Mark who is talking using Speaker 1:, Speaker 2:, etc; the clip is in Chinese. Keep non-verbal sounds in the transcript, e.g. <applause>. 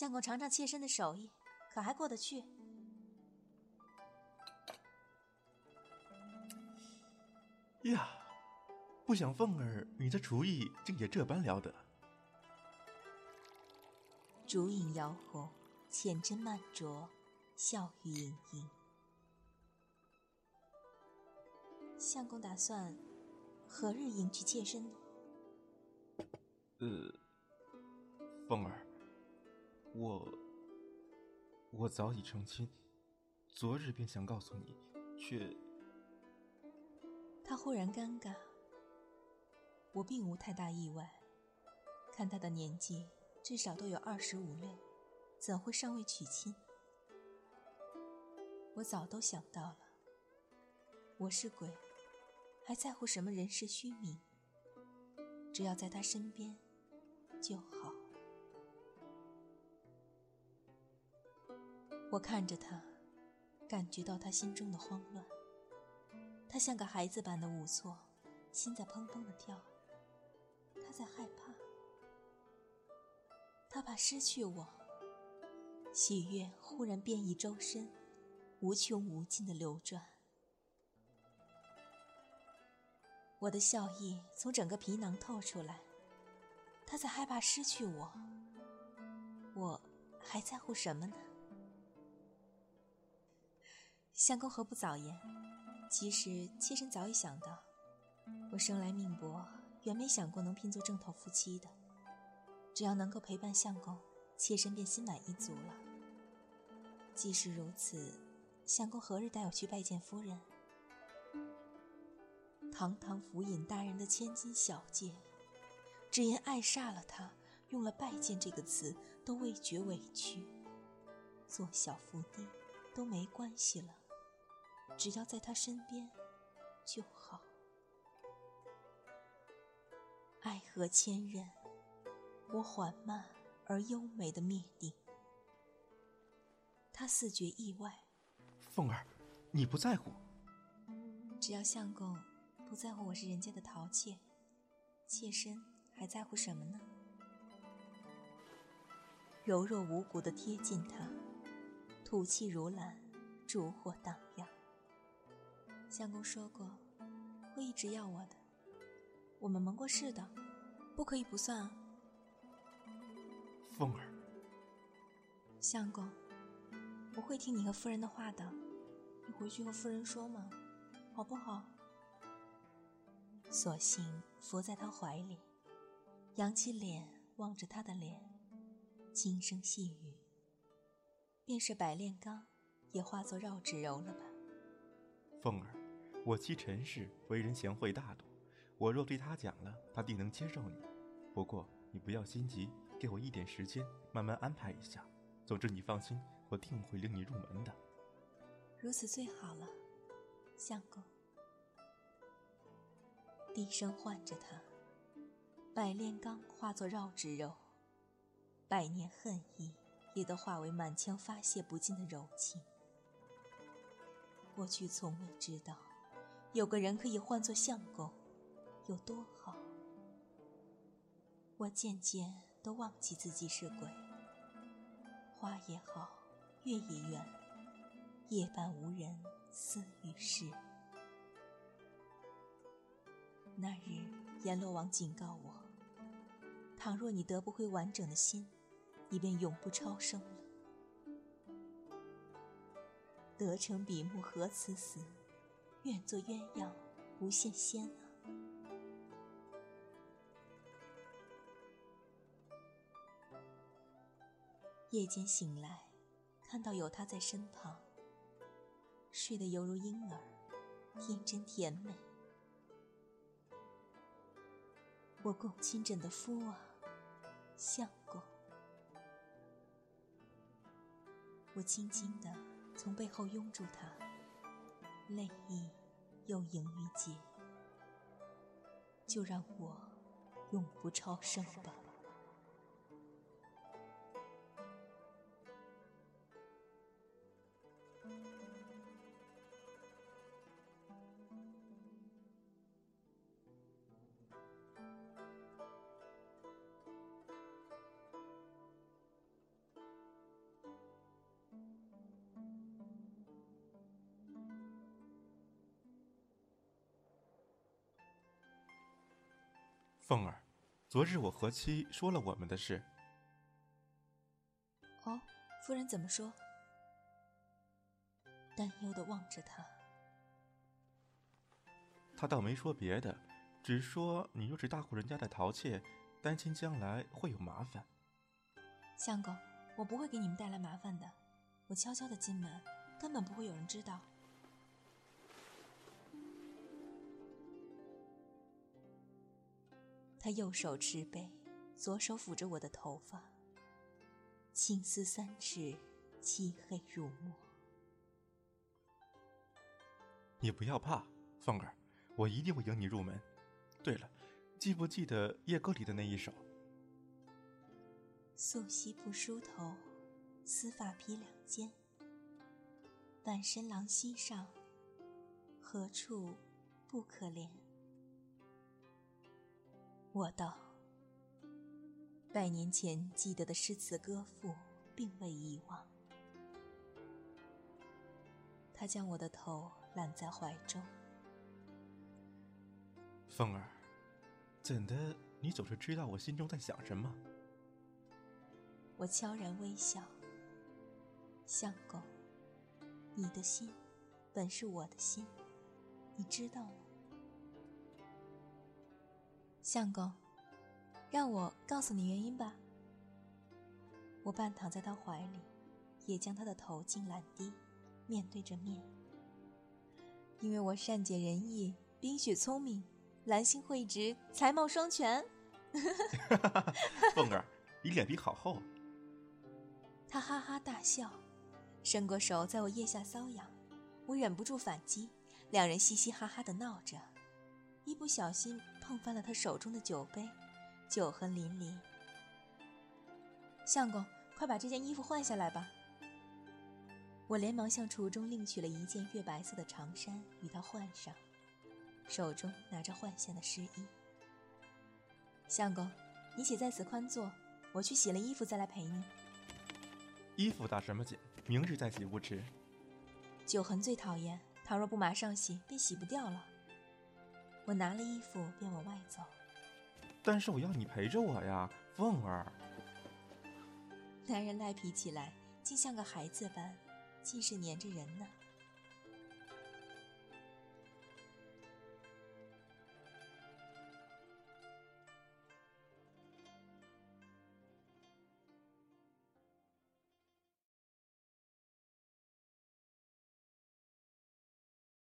Speaker 1: 相公尝尝妾身的手艺，可还过得去？
Speaker 2: 呀，不想凤儿，你的厨艺竟也这般了得。
Speaker 1: 烛影摇红，浅斟慢酌，笑语盈盈。相公打算何日迎娶妾身呢？
Speaker 2: 呃，我早已成亲，昨日便想告诉你，却……
Speaker 1: 他忽然尴尬。我并无太大意外，看他的年纪，至少都有二十五六，怎会尚未娶亲？我早都想到了。我是鬼，还在乎什么人世虚名？只要在他身边。就好。我看着他，感觉到他心中的慌乱。他像个孩子般的无措，心在砰砰的跳。他在害怕，他怕失去我。喜悦忽然遍溢周身，无穷无尽的流转。我的笑意从整个皮囊透出来。他在害怕失去我，我还在乎什么呢？相公何不早言？其实妾身早已想到，我生来命薄，远没想过能拼做正头夫妻的。只要能够陪伴相公，妾身便心满意足了。既是如此，相公何日带我去拜见夫人？堂堂府尹大人的千金小姐。只因爱煞了他，用了“拜见”这个词，都未觉委屈。做小伏低都没关系了，只要在他身边就好。爱河千仞，我缓慢而优美的灭顶。他似觉意外。
Speaker 2: 凤儿，你不在乎？
Speaker 1: 只要相公不在乎我是人家的陶妾，妾身。还在乎什么呢？柔弱无骨的贴近他，吐气如兰，烛火荡漾。相公说过，会一直要我的。我们盟过誓的，不可以不算啊。
Speaker 2: 凤儿，
Speaker 1: 相公，我会听你和夫人的话的。你回去和夫人说嘛，好不好？索性伏在他怀里。扬起脸望着他的脸，轻声细语。便是百炼钢，也化作绕指柔了吧？
Speaker 2: 凤儿，我妻陈氏为人贤惠大度，我若对她讲了，她定能接受你。不过你不要心急，给我一点时间，慢慢安排一下。总之你放心，我定会领你入门的。
Speaker 1: 如此最好了，相公。低声唤着他。百炼钢化作绕指柔，百年恨意也都化为满腔发泄不尽的柔情。过去从未知道，有个人可以唤作相公，有多好。我渐渐都忘记自己是鬼。花也好，月也圆，夜半无人私语时。那日，阎罗王警告我：倘若你得不回完整的心，你便永不超生了。得成比目何辞死，愿做鸳鸯不羡仙啊！夜间醒来，看到有他在身旁，睡得犹如婴儿，天真甜美。我共亲枕的夫啊，相公。我轻轻地从背后拥住他，泪意又盈于睫。就让我永不超生吧。
Speaker 2: 凤儿，昨日我和妻说了我们的事。
Speaker 1: 哦，夫人怎么说？担忧的望着他。
Speaker 2: 他倒没说别的，只说你又是大户人家的陶妾，担心将来会有麻烦。
Speaker 1: 相公，我不会给你们带来麻烦的。我悄悄的进门，根本不会有人知道。他右手持杯，左手抚着我的头发，青丝三尺，漆黑如墨。
Speaker 2: 你不要怕，凤儿，我一定会迎你入门。对了，记不记得夜歌里的那一首？
Speaker 1: 素膝不梳头，丝发披两肩。半身狼溪上，何处不可怜？我道：“百年前记得的诗词歌赋，并未遗忘。”他将我的头揽在怀中。
Speaker 2: 凤儿，怎的你总是知道我心中在想什么？
Speaker 1: 我悄然微笑。相公，你的心，本是我的心，你知道吗？相公，让我告诉你原因吧。我半躺在他怀里，也将他的头颈揽低，面对着面。因为我善解人意，冰雪聪明，兰心蕙质，才貌双全。<laughs> <laughs>
Speaker 2: 凤儿，你脸皮好厚。
Speaker 1: 他哈哈大笑，伸过手在我腋下搔痒，我忍不住反击，两人嘻嘻哈哈的闹着。一不小心碰翻了他手中的酒杯，酒痕淋漓。相公，快把这件衣服换下来吧。我连忙向橱中另取了一件月白色的长衫与他换上，手中拿着换下的湿衣。相公，你且在此宽坐，我去洗了衣服再来陪你。
Speaker 2: 衣服打什么紧？明日再洗不迟。
Speaker 1: 酒痕最讨厌，倘若不马上洗，便洗不掉了。我拿了衣服便往外走，
Speaker 2: 但是我要你陪着我呀，凤儿。
Speaker 1: 男人赖皮起来，竟像个孩子般，竟是粘着人呢。